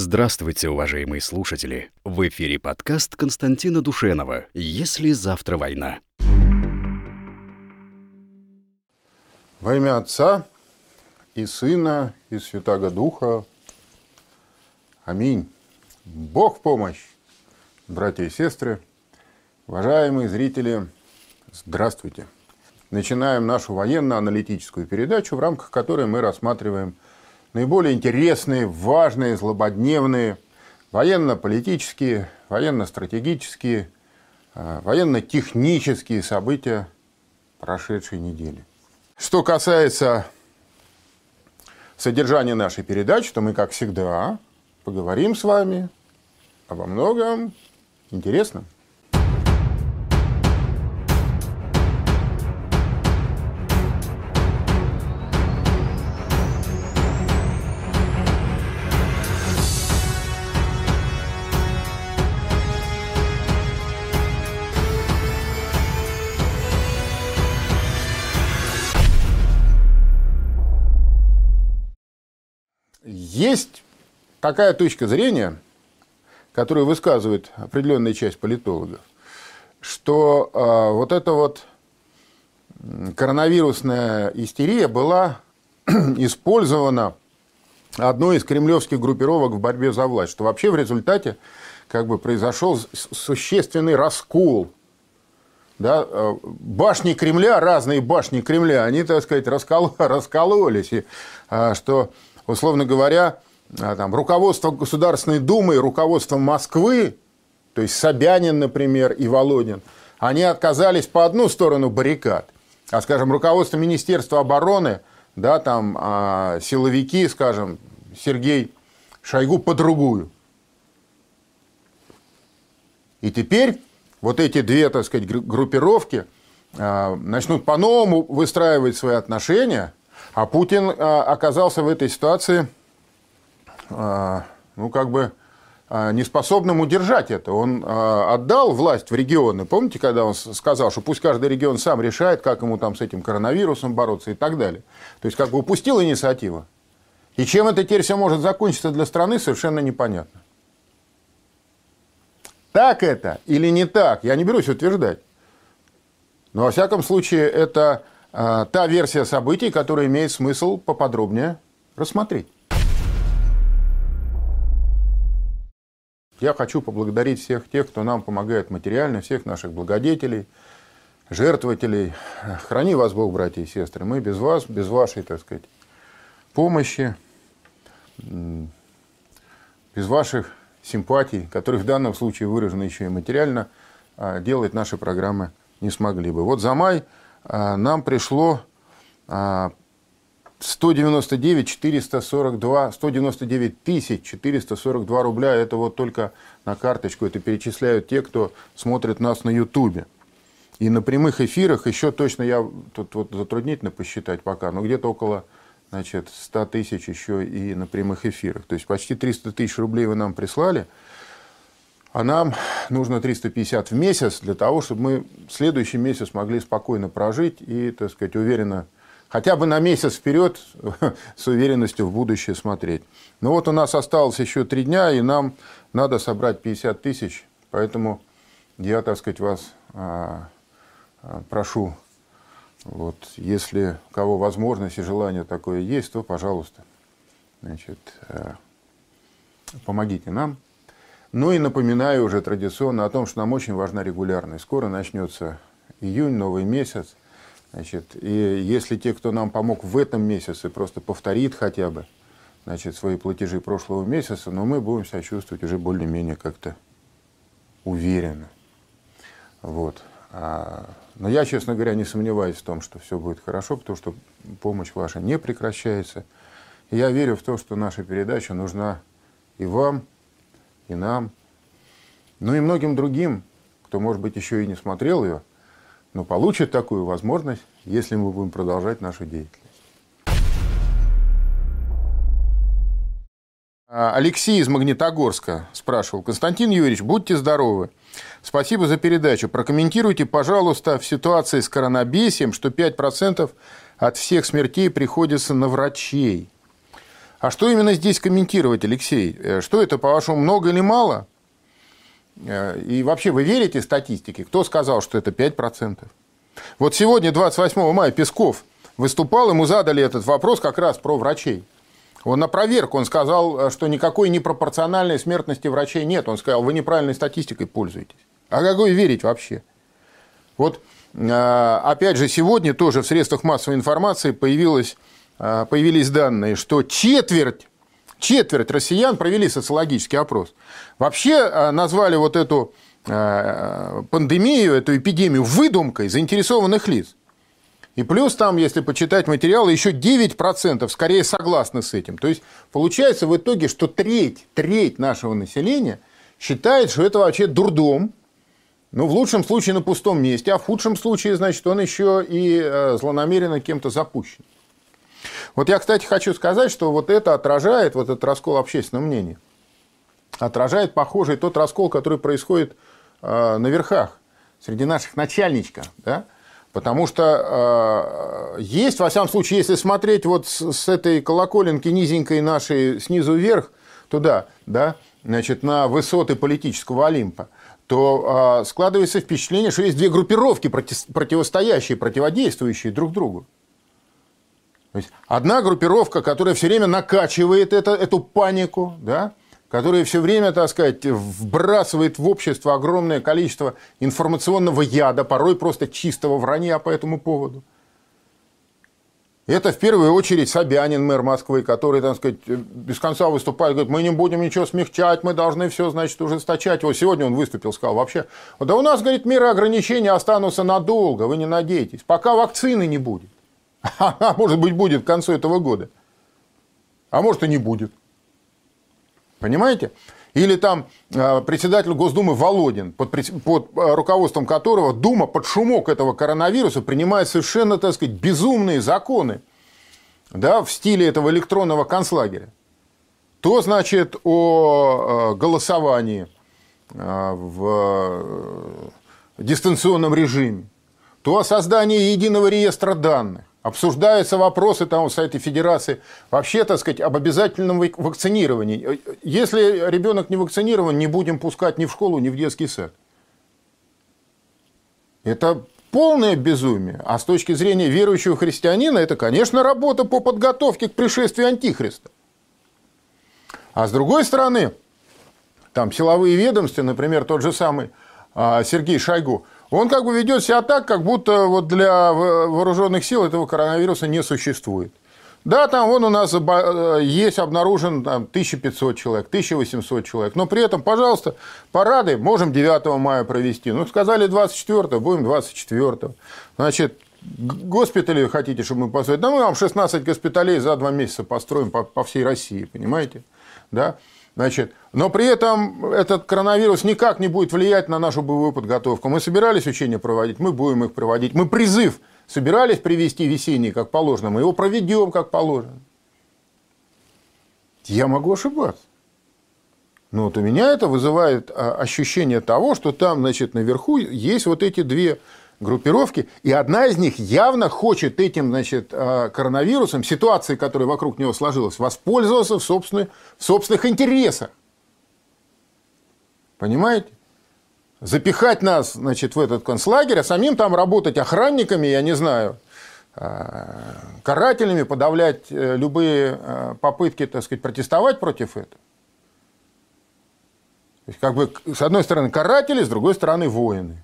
Здравствуйте, уважаемые слушатели! В эфире подкаст Константина Душенова «Если завтра война». Во имя Отца и Сына и Святаго Духа. Аминь. Бог в помощь, братья и сестры, уважаемые зрители, здравствуйте. Начинаем нашу военно-аналитическую передачу, в рамках которой мы рассматриваем – наиболее интересные, важные, злободневные военно-политические, военно-стратегические, а, военно-технические события прошедшей недели. Что касается содержания нашей передачи, то мы, как всегда, поговорим с вами обо многом интересном. Есть такая точка зрения, которую высказывает определенная часть политологов, что э, вот эта вот коронавирусная истерия была использована одной из кремлевских группировок в борьбе за власть, что вообще в результате как бы произошел существенный раскол. Да, э, башни Кремля, разные башни Кремля, они, так сказать, раскол, раскололись. И, а, что условно говоря, а, там, руководство Государственной Думы руководство Москвы, то есть Собянин, например, и Володин, они отказались по одну сторону баррикад, а, скажем, руководство Министерства обороны, да, там, а, силовики, скажем, Сергей Шойгу по другую. И теперь вот эти две, так сказать, группировки а, начнут по-новому выстраивать свои отношения – а Путин а, оказался в этой ситуации, а, ну, как бы, а, неспособным удержать это. Он отдал власть в регионы. Помните, когда он сказал, что пусть каждый регион сам решает, как ему там с этим коронавирусом бороться и так далее. То есть, как бы упустил инициативу. И чем это теперь все может закончиться для страны, совершенно непонятно. Так это или не так, я не берусь утверждать. Но, во всяком случае, это та версия событий, которая имеет смысл поподробнее рассмотреть. Я хочу поблагодарить всех тех, кто нам помогает материально, всех наших благодетелей, жертвователей. Храни вас Бог, братья и сестры. Мы без вас, без вашей, так сказать, помощи, без ваших симпатий, которые в данном случае выражены еще и материально, а, делать наши программы не смогли бы. Вот за май а, нам пришло 199 442, 199 тысяч 442 рубля. Это вот только на карточку. Это перечисляют те, кто смотрит нас на Ютубе. И на прямых эфирах еще точно я тут вот затруднительно посчитать пока, но где-то около значит, 100 тысяч еще и на прямых эфирах. То есть почти 300 тысяч рублей вы нам прислали – а нам нужно 350 в месяц для того, чтобы мы следующий месяц могли спокойно прожить и, так сказать, уверенно, хотя бы на месяц вперед с уверенностью в будущее смотреть. Ну вот у нас осталось еще три дня, и нам надо собрать 50 тысяч, поэтому я, так сказать, вас а, а, прошу, вот, если у кого возможность и желание такое есть, то, пожалуйста, значит, а, помогите нам. Ну и напоминаю уже традиционно о том, что нам очень важна регулярность. Скоро начнется июнь, новый месяц. Значит, и если те, кто нам помог в этом месяце, просто повторит хотя бы значит, свои платежи прошлого месяца, но мы будем себя чувствовать уже более-менее как-то уверенно. Вот. А, но я, честно говоря, не сомневаюсь в том, что все будет хорошо, потому что помощь ваша не прекращается. И я верю в то, что наша передача нужна и вам, и нам, ну и многим другим, кто, может быть, еще и не смотрел ее, но получит такую возможность, если мы будем продолжать нашу деятельность. А, Алексей из Магнитогорска спрашивал. Константин Юрьевич, будьте здоровы. Спасибо за передачу. Прокомментируйте, пожалуйста, в ситуации с коронабесием, что 5% от всех смертей приходится на врачей. А что именно здесь комментировать, Алексей? Э, что это, по-вашему, много или мало? Э, и вообще, вы верите статистике? Кто сказал, что это 5%? Вот сегодня, 28 мая, Песков выступал, ему задали этот вопрос как раз про врачей. Он на проверку, он сказал, что никакой непропорциональной смертности врачей нет. Он сказал, вы неправильной статистикой пользуетесь. А какой верить вообще? Вот, э, опять же, сегодня тоже в средствах массовой информации появилось, э, появились данные, что четверть, четверть россиян провели социологический опрос. Вообще э, назвали вот эту пандемию, эту эпидемию выдумкой заинтересованных лиц. И плюс там, если почитать материалы, еще 9% скорее согласны с этим. То есть получается в итоге, что треть, треть нашего населения считает, что это вообще дурдом, ну, в лучшем случае на пустом месте, а в худшем случае, значит, он еще и злонамеренно кем-то запущен. Вот я, кстати, хочу сказать, что вот это отражает, вот этот раскол общественного мнения, отражает похожий тот раскол, который происходит э, на верхах, среди наших начальничков, да, Потому что э, есть, во всяком случае, если смотреть вот с, с этой колоколенки низенькой нашей снизу вверх, туда, да, значит, на высоты политического Олимпа, то э, складывается впечатление, что есть две группировки против, противостоящие, противодействующие друг другу. То есть одна группировка, которая все время накачивает это, эту панику, да, который все время, так сказать, вбрасывает в общество огромное количество информационного яда, порой просто чистого вранья по этому поводу. Это в первую очередь Собянин, мэр Москвы, который, так сказать, без конца выступает, говорит, мы не будем ничего смягчать, мы должны все, значит, ужесточать. Вот сегодня он выступил, сказал, вообще, да у нас, говорит, меры ограничения останутся надолго, вы не надейтесь, пока вакцины не будет. А может быть, будет к концу этого года. А может и не будет. Понимаете? Или там э, председатель Госдумы Володин, под, под э, руководством которого Дума под шумок этого коронавируса принимает совершенно, так сказать, безумные законы да, в стиле этого электронного концлагеря. То, значит, о э, голосовании в дистанционном режиме, то о создании единого реестра данных, Обсуждаются вопросы там в Совете Федерации вообще, так сказать, об обязательном вакцинировании. Если ребенок не вакцинирован, не будем пускать ни в школу, ни в детский сад. Это полное безумие. А с точки зрения верующего христианина, это, конечно, работа по подготовке к пришествию Антихриста. А с другой стороны, там силовые ведомства, например, тот же самый а, Сергей Шойгу – он как бы ведет себя так, как будто вот для вооруженных сил этого коронавируса не существует. Да, там вон у нас э, есть обнаружен там, 1500 человек, 1800 человек. Но при этом, пожалуйста, парады можем 9 мая провести. Ну, сказали 24 будем 24 Значит, госпитали хотите, чтобы мы построили? Да мы вам 16 госпиталей за два месяца построим по, по всей России, понимаете? Да? Значит, но при этом этот коронавирус никак не будет влиять на нашу боевую подготовку. Мы собирались учения проводить, мы будем их проводить. Мы призыв собирались привести весенний, как положено, мы его проведем, как положено. Я могу ошибаться. Но вот у меня это вызывает а, ощущение того, что там, значит, наверху есть вот эти две группировки, и одна из них явно хочет этим значит, э, коронавирусом, ситуацией, которая вокруг него сложилась, воспользоваться в, собственных, в собственных интересах. Понимаете? Запихать нас значит, в этот концлагерь, а самим там работать охранниками, я не знаю, э, карателями, подавлять э, любые попытки, так сказать, протестовать против этого. То есть, как бы, с одной стороны, каратели, с другой стороны, воины.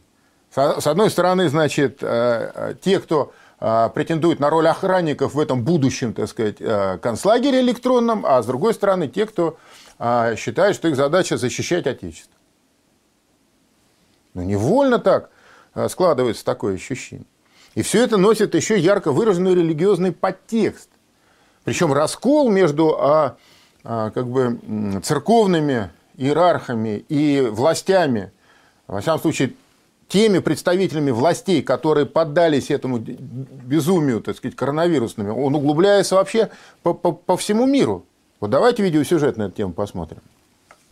С одной стороны, значит, э, э, те, кто э, претендует на роль охранников в этом будущем, так сказать, концлагере электронном, а с другой стороны, те, кто считает, что их задача защищать Отечество. Но невольно так складывается такое ощущение. И все это носит еще ярко выраженный религиозный подтекст. Причем раскол между а, а, как бы, церковными иерархами и властями, во всяком случае, теми представителями властей, которые поддались этому безумию, так сказать, коронавирусному, он углубляется вообще по, по, по всему миру. Вот давайте видеосюжет на эту тему посмотрим.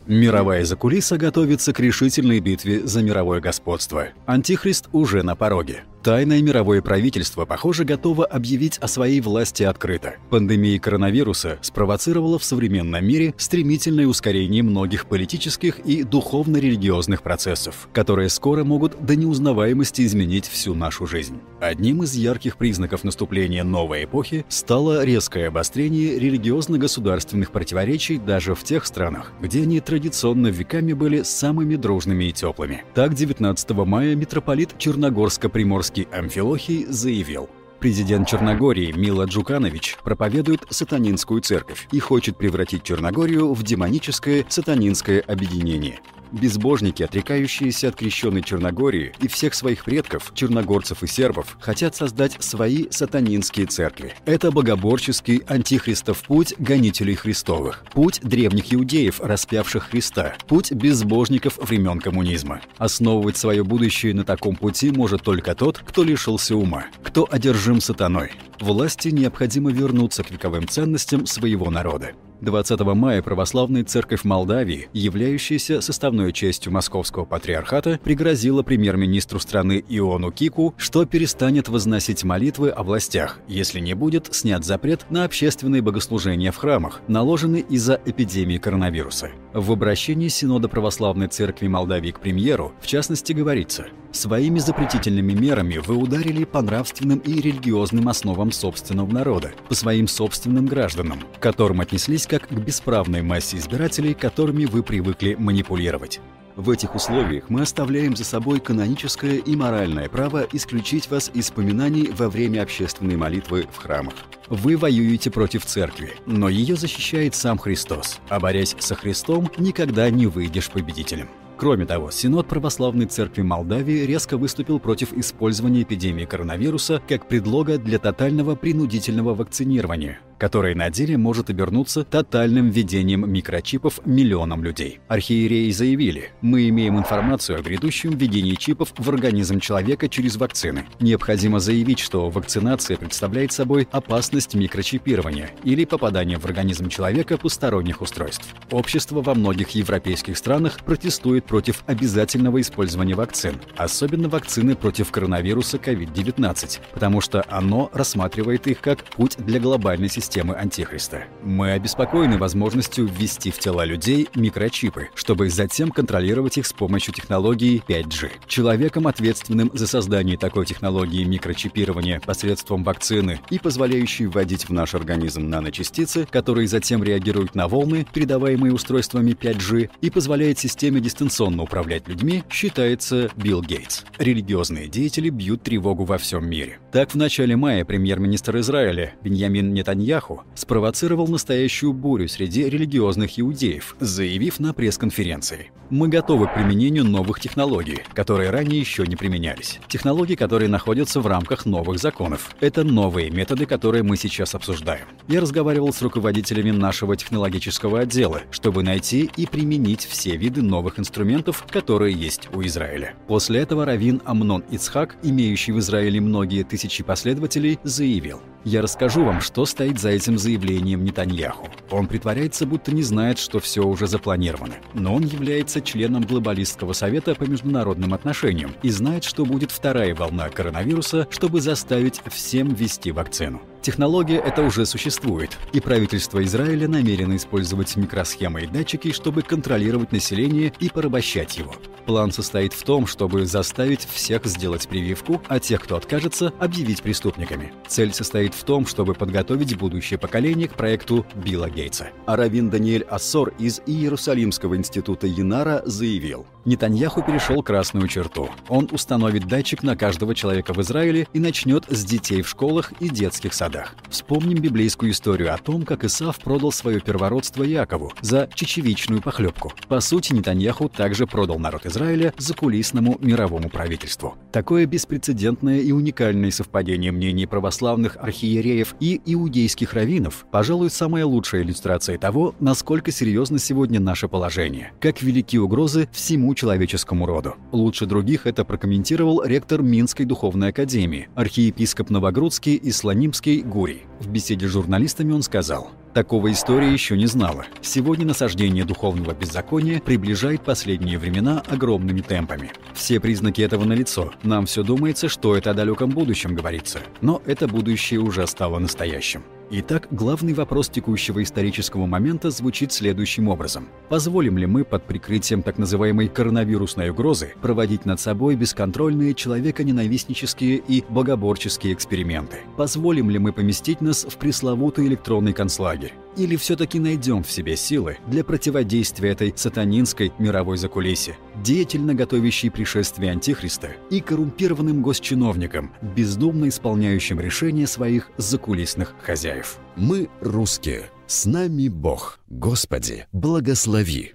Мировая закулиса готовится к решительной битве за мировое господство. Антихрист уже на пороге. Тайное мировое правительство, похоже, готово объявить о своей власти открыто. Пандемия коронавируса спровоцировала в современном мире стремительное ускорение многих политических и духовно-религиозных процессов, которые скоро могут до неузнаваемости изменить всю нашу жизнь. Одним из ярких признаков наступления новой эпохи стало резкое обострение религиозно-государственных противоречий даже в тех странах, где они традиционно веками были самыми дружными и теплыми. Так, 19 мая митрополит Черногорско-Приморский Амфилохий заявил, Президент Черногории Мила Джуканович проповедует сатанинскую церковь и хочет превратить Черногорию в демоническое сатанинское объединение безбожники, отрекающиеся от крещенной Черногории и всех своих предков, черногорцев и сербов, хотят создать свои сатанинские церкви. Это богоборческий антихристов путь гонителей Христовых, путь древних иудеев, распявших Христа, путь безбожников времен коммунизма. Основывать свое будущее на таком пути может только тот, кто лишился ума, кто одержим сатаной. Власти необходимо вернуться к вековым ценностям своего народа. 20 мая православная церковь Молдавии, являющаяся составной частью Московского патриархата, пригрозила премьер-министру страны Иону Кику, что перестанет возносить молитвы о властях, если не будет снят запрет на общественные богослужения в храмах, наложенный из-за эпидемии коронавируса. В обращении Синода Православной Церкви Молдавии к премьеру, в частности, говорится «Своими запретительными мерами вы ударили по нравственным и религиозным основам собственного народа, по своим собственным гражданам, к которым отнеслись как к бесправной массе избирателей, которыми вы привыкли манипулировать. В этих условиях мы оставляем за собой каноническое и моральное право исключить вас из поминаний во время общественной молитвы в храмах. Вы воюете против церкви, но ее защищает сам Христос, а борясь со Христом, никогда не выйдешь победителем. Кроме того, Синод Православной Церкви Молдавии резко выступил против использования эпидемии коронавируса как предлога для тотального принудительного вакцинирования – которое на деле может обернуться тотальным введением микрочипов миллионам людей. Архиереи заявили, мы имеем информацию о грядущем введении чипов в организм человека через вакцины. Необходимо заявить, что вакцинация представляет собой опасность микрочипирования или попадания в организм человека посторонних устройств. Общество во многих европейских странах протестует против обязательного использования вакцин, особенно вакцины против коронавируса COVID-19, потому что оно рассматривает их как путь для глобальной системы системы Антихриста. Мы обеспокоены возможностью ввести в тела людей микрочипы, чтобы затем контролировать их с помощью технологии 5G. Человеком, ответственным за создание такой технологии микрочипирования посредством вакцины и позволяющей вводить в наш организм наночастицы, которые затем реагируют на волны, передаваемые устройствами 5G, и позволяет системе дистанционно управлять людьми, считается Билл Гейтс. Религиозные деятели бьют тревогу во всем мире. Так, в начале мая премьер-министр Израиля Беньямин Нетаньяху Нетаньяху спровоцировал настоящую бурю среди религиозных иудеев, заявив на пресс-конференции. «Мы готовы к применению новых технологий, которые ранее еще не применялись. Технологий, которые находятся в рамках новых законов. Это новые методы, которые мы сейчас обсуждаем. Я разговаривал с руководителями нашего технологического отдела, чтобы найти и применить все виды новых инструментов, которые есть у Израиля. После этого Равин Амнон Ицхак, имеющий в Израиле многие тысячи последователей, заявил, «Я расскажу вам, что стоит за этим заявлением Нетаньяху. Он притворяется, будто не знает, что все уже запланировано. Но он является членом Глобалистского совета по международным отношениям и знает, что будет вторая волна коронавируса, чтобы заставить всем ввести вакцину. Технология эта уже существует, и правительство Израиля намерено использовать микросхемы и датчики, чтобы контролировать население и порабощать его. План состоит в том, чтобы заставить всех сделать прививку, а тех, кто откажется, объявить преступниками. Цель состоит в том, чтобы подготовить будущее поколение к проекту Билла Гейтса. А раввин Даниэль Ассор из Иерусалимского института Янара заявил, Нетаньяху перешел красную черту. Он установит датчик на каждого человека в Израиле и начнет с детей в школах и детских садах годах. Вспомним библейскую историю о том, как Исав продал свое первородство Якову за чечевичную похлебку. По сути, Нетаньяху также продал народ Израиля за кулисному мировому правительству. Такое беспрецедентное и уникальное совпадение мнений православных архиереев и иудейских раввинов, пожалуй, самая лучшая иллюстрация того, насколько серьезно сегодня наше положение, как велики угрозы всему человеческому роду. Лучше других это прокомментировал ректор Минской духовной академии, архиепископ Новогрудский и Слонимский Гурий. В беседе с журналистами он сказал, Такого история еще не знала. Сегодня насаждение духовного беззакония приближает последние времена огромными темпами. Все признаки этого налицо. Нам все думается, что это о далеком будущем говорится. Но это будущее уже стало настоящим. Итак, главный вопрос текущего исторического момента звучит следующим образом. Позволим ли мы под прикрытием так называемой коронавирусной угрозы проводить над собой бесконтрольные человеконенавистнические и богоборческие эксперименты? Позволим ли мы поместить нас в пресловутый электронный концлагерь? Или все-таки найдем в себе силы для противодействия этой сатанинской мировой закулисе, деятельно готовящей пришествие Антихриста и коррумпированным госчиновникам, бездумно исполняющим решения своих закулисных хозяев? Мы русские. С нами Бог. Господи, благослови.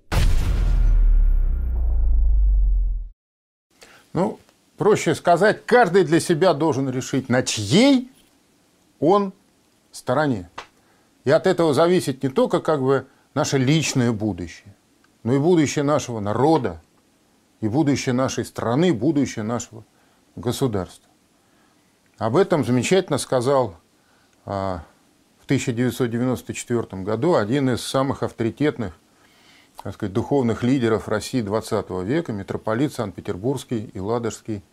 Ну, проще сказать, каждый для себя должен решить, на чьей он стороне. И от этого зависит не только как бы наше личное будущее, но и будущее нашего народа, и будущее нашей страны, будущее нашего государства. Об этом замечательно сказал а, в 1994 году один из самых авторитетных так сказать, духовных лидеров России XX века, митрополит Санкт-Петербургский и Ладожский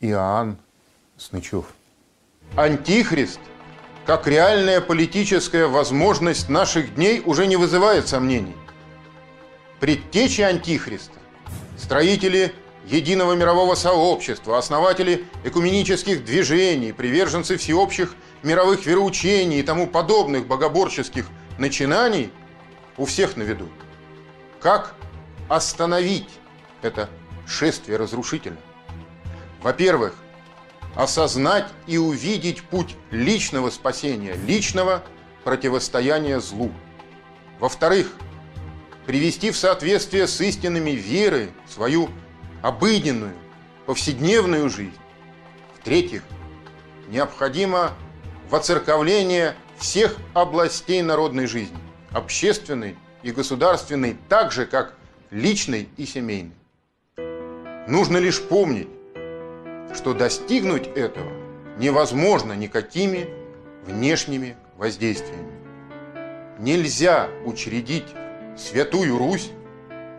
Иоанн Снычев. Антихрист – как реальная политическая возможность наших дней уже не вызывает сомнений. Предтечи Антихриста, строители единого мирового сообщества, основатели экуменических движений, приверженцы всеобщих мировых вероучений и тому подобных богоборческих начинаний у всех на виду. Как остановить это шествие разрушительное? Во-первых, осознать и увидеть путь личного спасения, личного противостояния злу. Во-вторых, привести в соответствие с истинами веры свою обыденную, повседневную жизнь. В-третьих, необходимо воцерковление всех областей народной жизни, общественной и государственной, так же, как личной и семейной. Нужно лишь помнить, что достигнуть этого невозможно никакими внешними воздействиями. Нельзя учредить Святую Русь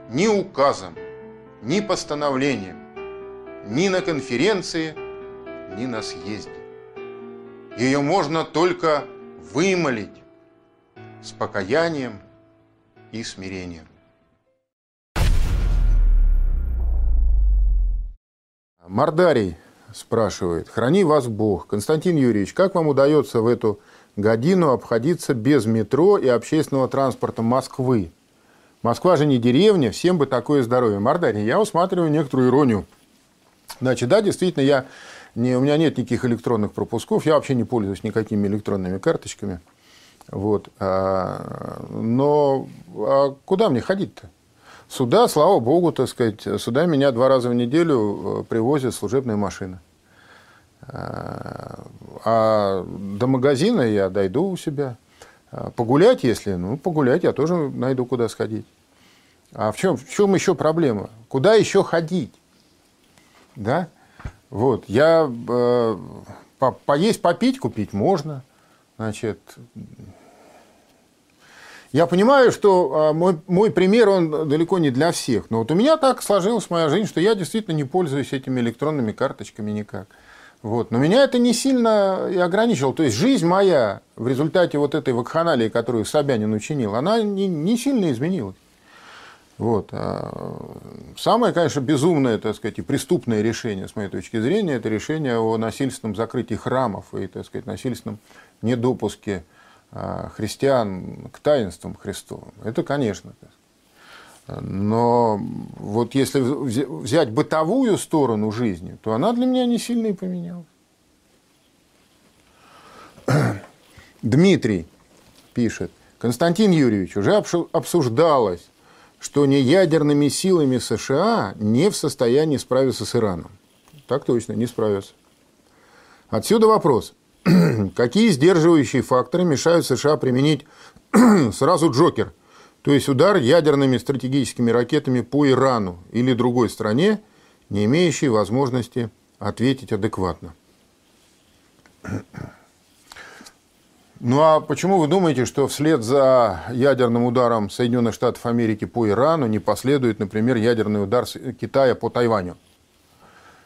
ни указом, ни постановлением, ни на конференции, ни на съезде. Ее можно только вымолить с покаянием и смирением. Мардарий спрашивает. Храни вас Бог. Константин Юрьевич, как вам удается в эту годину обходиться без метро и общественного транспорта Москвы? Москва же не деревня, всем бы такое здоровье. Мардарий, я усматриваю некоторую иронию. Значит, да, действительно, я не, у меня нет никаких электронных пропусков, я вообще не пользуюсь никакими электронными карточками. Вот. А, но а куда мне ходить-то? Сюда, слава богу, так сказать, сюда меня два раза в неделю э, привозят служебные машины. А, а до магазина я дойду у себя. А погулять, если, ну, погулять я тоже найду, куда сходить. А в чем, в чем еще проблема? Куда еще ходить? Да? Вот, я э, по, поесть, попить, купить можно. Значит, я понимаю, что а, мой, мой пример, он далеко не для всех. Но вот у меня так сложилась моя жизнь, что я действительно не пользуюсь этими электронными карточками никак. Вот. Но меня это не сильно и ограничивало. То есть жизнь моя в результате вот этой вакханалии, которую Собянин учинил, она не, не сильно изменилась. Вот. А самое, конечно, безумное, так сказать, и преступное решение, с моей точки зрения, это решение о насильственном закрытии храмов и, так сказать, насильственном недопуске христиан к таинствам Христовым. Это, конечно. Но вот если взять бытовую сторону жизни, то она для меня не сильно и поменялась. Дмитрий пишет. Константин Юрьевич, уже обсуждалось, что не ядерными силами США не в состоянии справиться с Ираном. Так точно, не справятся. Отсюда вопрос. Какие сдерживающие факторы мешают США применить сразу Джокер, то есть удар ядерными стратегическими ракетами по Ирану или другой стране, не имеющей возможности ответить адекватно? Ну а почему вы думаете, что вслед за ядерным ударом Соединенных Штатов Америки по Ирану не последует, например, ядерный удар Китая по Тайваню?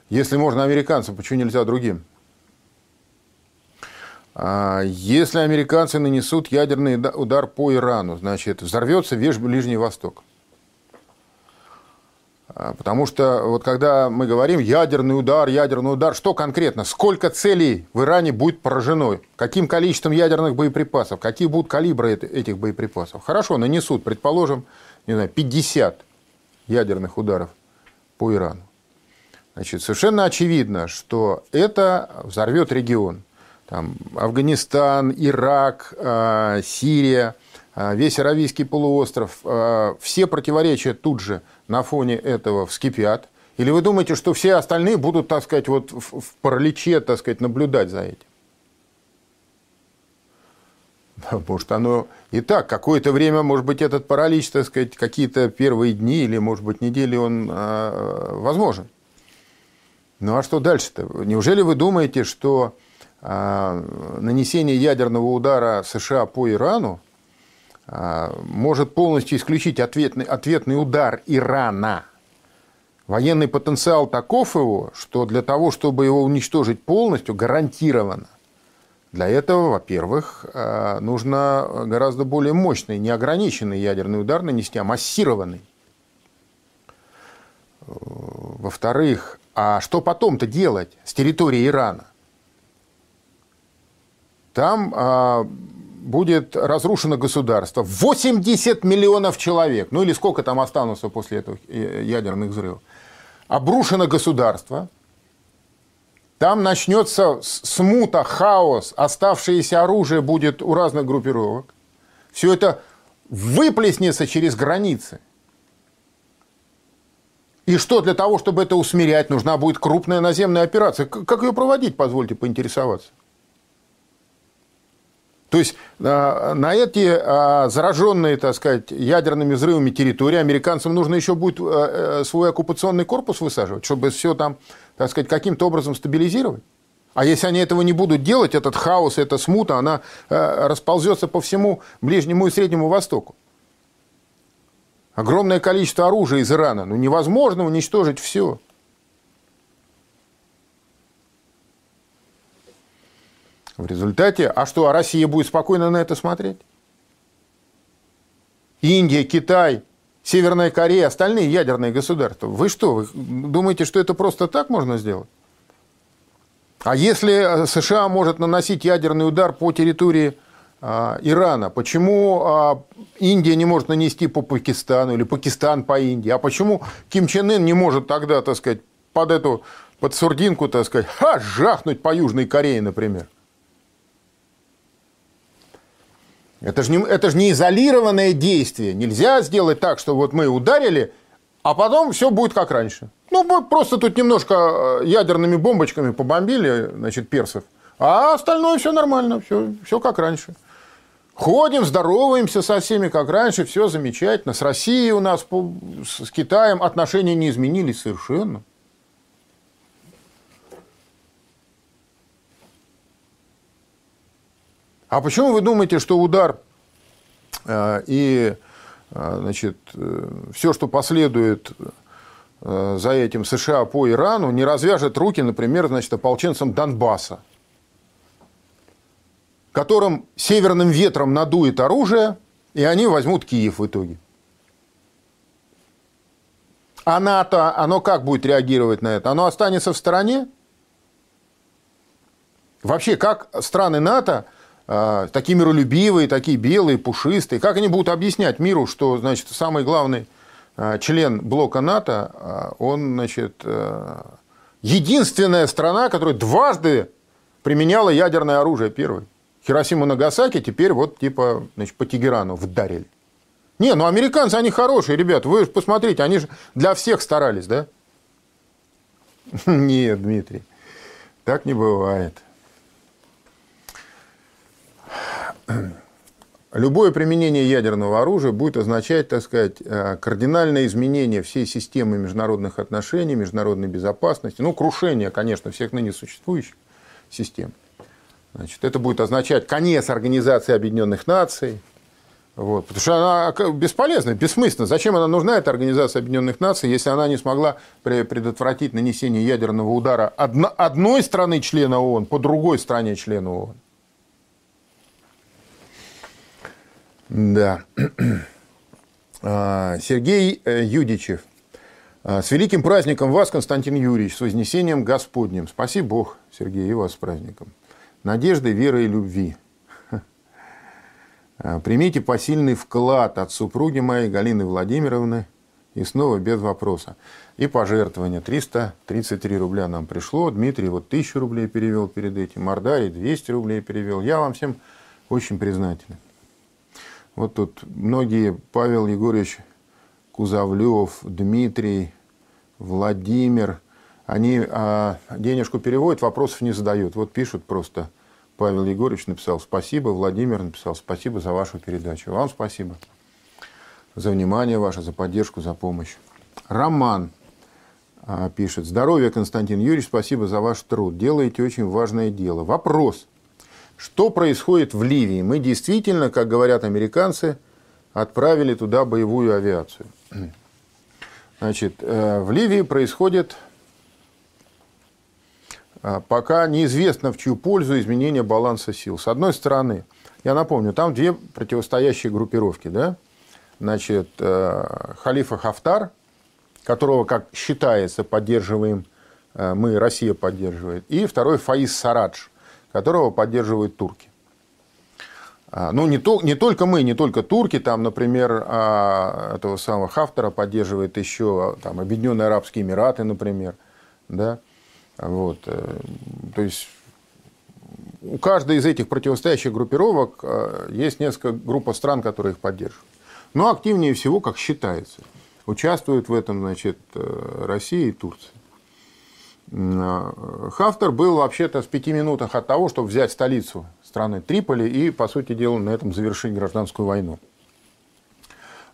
Если можно американцам, почему нельзя другим? А если американцы нанесут ядерный удар по Ирану, значит, взорвется весь Ближний Восток. А, потому что вот когда мы говорим ядерный удар, ядерный удар, что конкретно? Сколько целей в Иране будет поражено? Каким количеством ядерных боеприпасов? Какие будут калибры этих боеприпасов? Хорошо, нанесут, предположим, не знаю, 50 ядерных ударов по Ирану. Значит, совершенно очевидно, что это взорвет регион. Там Афганистан, Ирак, а, Сирия, а, весь Аравийский полуостров, все противоречия тут же – на фоне этого вскипят? Или вы думаете, что все остальные будут, так сказать, вот в параличе, так сказать, наблюдать за этим? Может, оно и так. Какое-то время, может быть, этот паралич, так сказать, какие-то первые дни или, может быть, недели он э, возможен. Ну а что дальше-то? Неужели вы думаете, что э, нанесение ядерного удара США по Ирану а, может полностью исключить ответный, ответный удар Ирана. Военный потенциал таков его, что для того, чтобы его уничтожить полностью, гарантированно, для этого, во-первых, а, нужно гораздо более мощный, неограниченный ядерный удар нанести, а массированный. Во-вторых, а что потом-то делать с территории Ирана? Там а, будет разрушено государство. 80 миллионов человек, ну или сколько там останутся после этого э, ядерных взрывов. Обрушено государство, там начнется смута, хаос, оставшееся оружие будет у разных группировок. Все это выплеснется через границы. И что для того, чтобы это усмирять, нужна будет крупная наземная операция. Как ее проводить, позвольте поинтересоваться? То есть а, на эти а, зараженные, так сказать, ядерными взрывами территории американцам нужно еще будет э, свой оккупационный корпус высаживать, чтобы все там, так сказать, каким-то образом стабилизировать. А если они этого не будут делать, этот хаос, эта смута, она э, расползется по всему Ближнему и Среднему Востоку. Огромное количество оружия из Ирана. Ну, невозможно уничтожить все. В результате, а что, а Россия будет спокойно на это смотреть? Индия, Китай, Северная Корея, остальные ядерные государства. Вы что, вы думаете, что это просто так можно сделать? А если э, США может наносить ядерный удар по территории а, Ирана, почему а, Индия не может нанести по Пакистану или Пакистан по Индии? А почему Ким Чен Ын не может тогда, так сказать, под эту под сурдинку, так сказать, ха, жахнуть по Южной Корее, например? Это же, не, это же не изолированное действие. Нельзя сделать так, что вот мы ударили, а потом все будет как раньше. Ну, мы просто тут немножко э, ядерными бомбочками побомбили, значит, персов, а остальное все нормально, все, все как раньше. Ходим, здороваемся со всеми, как раньше, все замечательно. С Россией у нас, с Китаем отношения не изменились совершенно. А почему вы думаете, что удар э, и э, значит, э, все, что последует за этим США по Ирану, не развяжет руки, например, значит, ополченцам Донбасса, которым северным ветром надует оружие, и они возьмут Киев в итоге. А НАТО, оно как будет реагировать на это? Оно останется в стороне? Вообще, как страны НАТО такие миролюбивые, такие белые, пушистые. Как они будут объяснять миру, что, значит, самый главный а, член блока НАТО, а, он, значит, единственная страна, которая дважды применяла ядерное оружие первой. Хиросима Нагасаки теперь вот типа значит, по Тегерану вдарили. Не, ну американцы, они хорошие, ребят, вы посмотрите, они же для всех старались, да? Нет, Дмитрий, так не бывает. любое применение ядерного оружия будет означать, так сказать, э, кардинальное изменение всей системы международных отношений, международной безопасности, ну, крушение, конечно, всех ныне существующих систем. Значит, это будет означать конец Организации Объединенных Наций. Вот, потому что она бесполезна, бессмысленна. Зачем она нужна, эта Организация Объединенных Наций, если она не смогла предотвратить нанесение ядерного удара одно, одной страны члена ООН по другой стране члена ООН? Да. А, Сергей э, Юдичев. А, с великим праздником вас, Константин Юрьевич, с вознесением Господним. Спаси Бог, Сергей, и вас с праздником. Надежды, веры и любви. А, примите посильный вклад от супруги моей Галины Владимировны. И снова без вопроса. И пожертвования. 333 рубля нам пришло. Дмитрий вот 1000 рублей перевел перед этим. Мордарий 200 рублей перевел. Я вам всем очень признателен. Вот тут многие, Павел Егорович Кузовлев, Дмитрий, Владимир, они а, денежку переводят, вопросов не задают. Вот пишут просто. Павел Егорович написал спасибо, Владимир написал спасибо за вашу передачу. Вам спасибо за внимание ваше, за поддержку, за помощь. Роман а, пишет. Здоровья, Константин Юрьевич, спасибо за ваш труд. Делаете очень важное дело. Вопрос. Что происходит в Ливии? Мы действительно, как говорят американцы, отправили туда боевую авиацию. Значит, э, в Ливии происходит э, пока неизвестно в чью пользу изменение баланса сил. С одной стороны, я напомню, там две противостоящие группировки. Да? Значит, э, халифа Хафтар, которого, как считается, поддерживаем мы, Россия поддерживает, и второй Фаиз Сарадж, которого поддерживают турки. А, ну, не, то, не только мы, не только турки, там, например, а, этого самого Хафтера поддерживает еще там, Объединенные Арабские Эмираты, например. Да? Вот. Э, то есть у каждой из этих противостоящих группировок есть несколько групп стран, которые их поддерживают. Но активнее всего, как считается, участвуют в этом значит, э, Россия и Турция. Хафтер был вообще-то в пяти минутах от того, чтобы взять столицу страны Триполи и, по сути дела, на этом завершить гражданскую войну.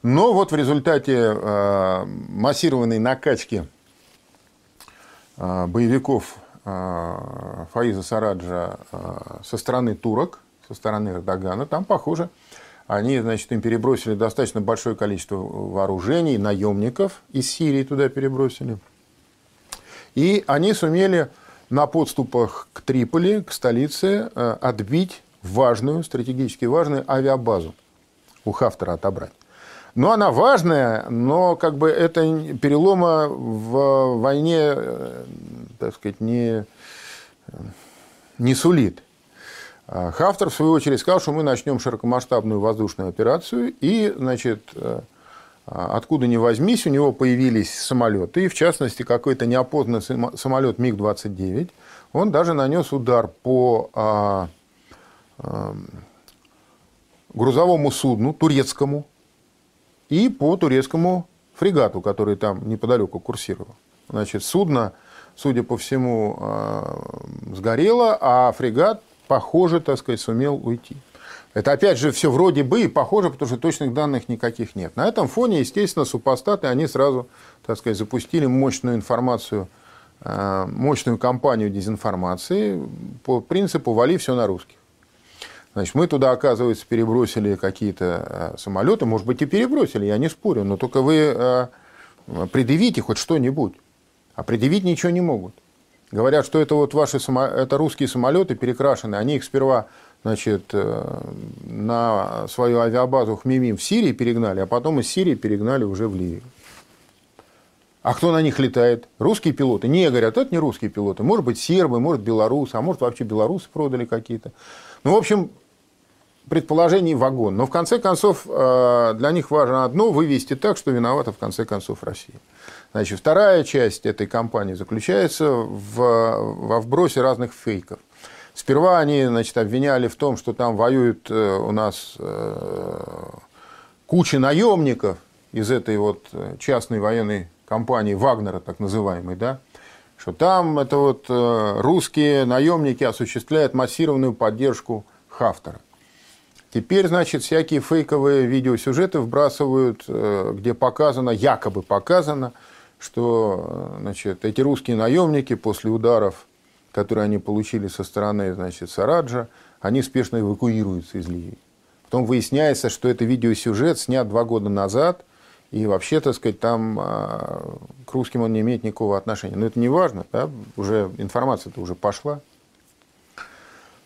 Но вот в результате э, массированной накачки э, боевиков э, Фаиза Сараджа со стороны турок, со стороны Эрдогана, там, похоже, они, значит, им перебросили достаточно большое количество вооружений, наемников из Сирии туда перебросили. И они сумели на подступах к Триполи, к столице, э, отбить важную, стратегически важную авиабазу. У Хафтера отобрать. Но она важная, но как бы это перелома в войне, э, так сказать, не, не сулит. А Хафтер, в свою очередь, сказал, что мы начнем широкомасштабную воздушную операцию, и, значит, э, откуда ни возьмись, у него появились самолеты, и в частности какой-то неопознанный самолет МиГ-29, он даже нанес удар по а, а, грузовому судну турецкому и по турецкому фрегату, который там неподалеку курсировал. Значит, судно, судя по всему, а, сгорело, а фрегат, похоже, так сказать, сумел уйти. Это опять же все вроде бы и похоже, потому что точных данных никаких нет. На этом фоне, естественно, супостаты, они сразу, так сказать, запустили мощную информацию, э, мощную кампанию дезинформации по принципу «вали все на русских». Значит, мы туда, оказывается, перебросили какие-то э, самолеты, может быть, и перебросили, я не спорю, но только вы э, предъявите хоть что-нибудь. А предъявить ничего не могут. Говорят, что это вот ваши это русские самолеты перекрашены, они их сперва значит, э, на свою авиабазу Хмимим в Сирии перегнали, а потом из Сирии перегнали уже в Ливию. А кто на них летает? Русские пилоты? Не, говорят, это не русские пилоты. Может быть, сербы, может, белорусы, а может, вообще белорусы продали какие-то. Ну, в общем, предположений вагон. Но, в конце концов, э, для них важно одно – вывести так, что виновата, в конце концов, Россия. Значит, вторая часть этой кампании заключается в, во вбросе разных фейков – Сперва они значит, обвиняли в том, что там воюют э, у нас э, куча наемников из этой вот э, частной военной компании Вагнера, так называемой, да, что там это вот русские наемники осуществляют массированную поддержку Хафтера. Теперь, значит, всякие фейковые видеосюжеты вбрасывают, где показано, якобы показано, что значит, эти русские наемники после ударов которые они получили со стороны значит, Сараджа, они спешно эвакуируются из Ливии. Потом выясняется, что это видеосюжет снят два года назад, и вообще, так сказать, там а, к русским он не имеет никакого отношения. Но это не важно, да? уже информация-то уже пошла.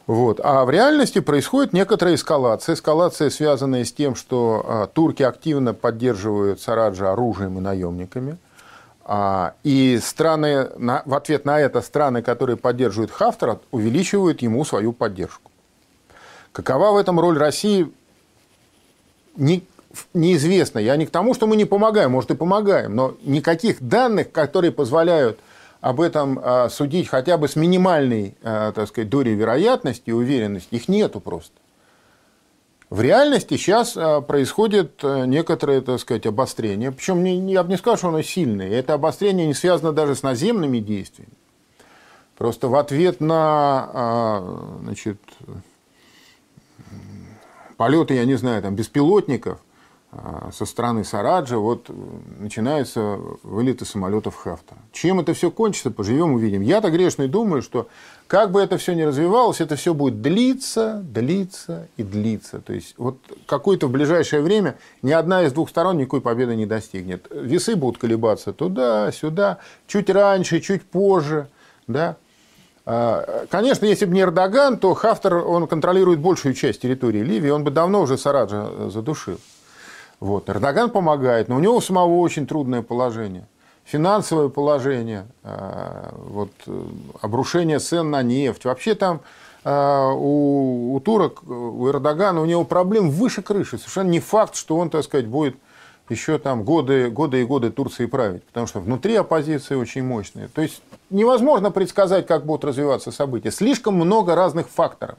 Вот. А в реальности происходит некоторая эскалация. Эскалация, связанная с тем, что а, турки активно поддерживают Сараджа оружием и наемниками. А, и страны, в ответ на это страны, которые поддерживают Хафтера, увеличивают ему свою поддержку. Какова в этом роль России, не, неизвестно. Я не к тому, что мы не помогаем, может и помогаем, но никаких данных, которые позволяют об этом а, судить хотя бы с минимальной, а, так сказать, долей вероятности и уверенности, их нету просто. В реальности сейчас а, происходит некоторое, так сказать, обострение. Причем я бы не сказал, что оно сильное. Это обострение не связано даже с наземными действиями. Просто в ответ на значит, полеты, я не знаю, там, беспилотников, а, со стороны Сараджа вот э, начинаются вылеты самолетов Хафтера. Чем это все кончится, поживем, увидим. Я-то грешный думаю, что как бы это все ни развивалось, это все будет длиться, длиться и длиться. То есть вот какое-то в ближайшее время ни одна из двух сторон никакой победы не достигнет. Весы будут колебаться туда, сюда, чуть раньше, чуть позже. Да? А, конечно, если бы не Эрдоган, то Хафтер он контролирует большую часть территории Ливии, он бы давно уже Сараджа задушил. Вот. Эрдоган помогает, но у него самого очень трудное положение. Финансовое положение, а, вот, э, обрушение цен на нефть. Вообще там а, у, у турок, у Эрдогана, у него проблем выше крыши. Совершенно не факт, что он, так сказать, будет еще там годы, годы и годы Турции править, потому что внутри оппозиции очень мощная. То есть невозможно предсказать, как будут развиваться события. Слишком много разных факторов.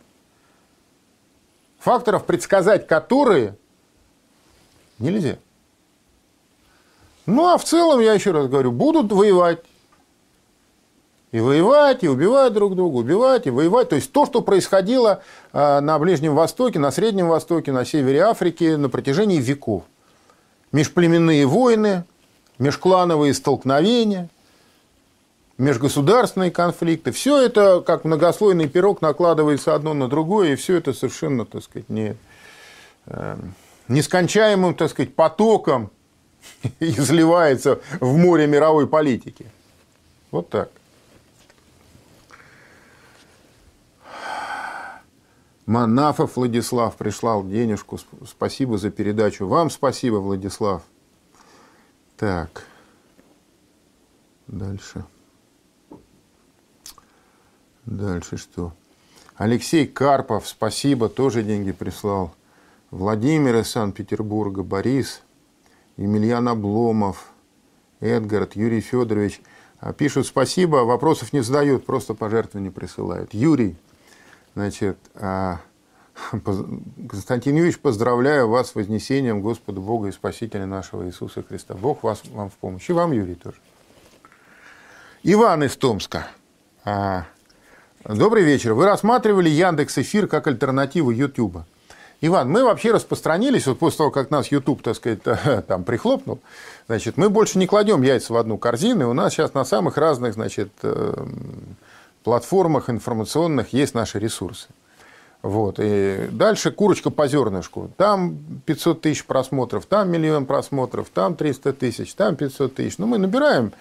Факторов, предсказать которые Нельзя. Ну, а в целом, я еще раз говорю, будут воевать. И воевать, и убивать друг друга, убивать, и воевать. То есть то, что происходило а, на Ближнем Востоке, на Среднем Востоке, на севере Африки на протяжении веков. Межплеменные войны, межклановые столкновения, межгосударственные конфликты. Все это, как многослойный пирог, накладывается одно на другое, и все это совершенно, так сказать, не эм, нескончаемым, так сказать, потоком изливается в море мировой политики. Вот так. Манафов Владислав прислал денежку. Спасибо за передачу. Вам спасибо, Владислав. Так. Дальше. Дальше что? Алексей Карпов, спасибо, тоже деньги прислал. Владимир из Санкт-Петербурга, Борис, Емельян Обломов, Эдгард, Юрий Федорович. А, пишут спасибо, вопросов не задают, просто пожертвования присылают. Юрий, значит, а, Константин Юрьевич, поздравляю вас с вознесением Господа Бога и Спасителя нашего Иисуса Христа. Бог вас, вам в помощь. И вам, Юрий, тоже. Иван из Томска. А, добрый вечер. Вы рассматривали Яндекс Эфир как альтернативу Ютуба? Иван, мы вообще распространились, вот после того, как нас YouTube, так сказать, там прихлопнул, значит, мы больше не кладем яйца в одну корзину, и у нас сейчас на самых разных, значит, эм, платформах информационных есть наши ресурсы. Вот. И дальше курочка по зернышку. Там 500 тысяч просмотров, там миллион просмотров, там 300 тысяч, там 500 тысяч. Ну, мы набираем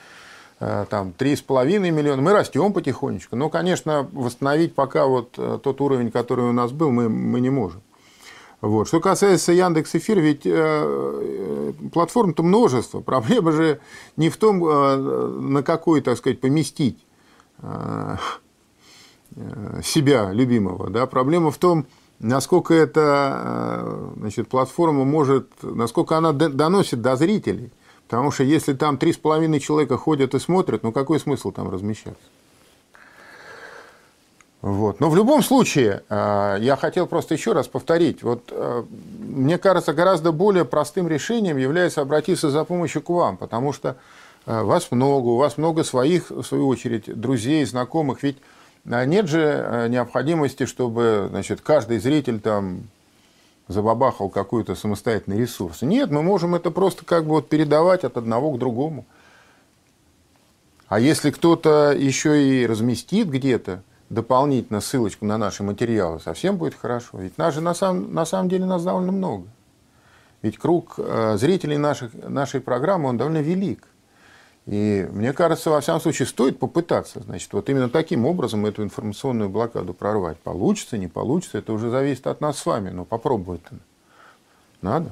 э, там 3,5 миллиона, мы растем потихонечку. Но, конечно, восстановить пока вот э, тот уровень, который у нас был, мы, мы не можем. Вот. Что касается Яндекс Эфир, ведь э, э, платформ-то множество. Проблема же не в том, э, на какой, так сказать, поместить э, э себя любимого. Да? Проблема в том, насколько эта э, значит, платформа может, насколько она доносит до зрителей. Потому что если там 3,5 человека ходят и смотрят, ну какой смысл там размещаться? Вот. Но в любом случае, э, я хотел просто еще раз повторить. Вот, э, мне кажется, гораздо более простым решением является обратиться за помощью к вам, потому что э, вас много, у вас много своих, в свою очередь, друзей, знакомых. Ведь нет же необходимости, чтобы значит, каждый зритель там забабахал какой-то самостоятельный ресурс. Нет, мы можем это просто как бы вот передавать от одного к другому. А если кто-то еще и разместит где-то дополнительно ссылочку на наши материалы, совсем будет хорошо. Ведь нас же на самом, на самом деле нас довольно много. Ведь круг э, зрителей наших, нашей программы, он довольно велик. И мне кажется, во всяком случае, стоит попытаться, значит, вот именно таким образом эту информационную блокаду прорвать. Получится, не получится, это уже зависит от нас с вами, но попробовать-то надо.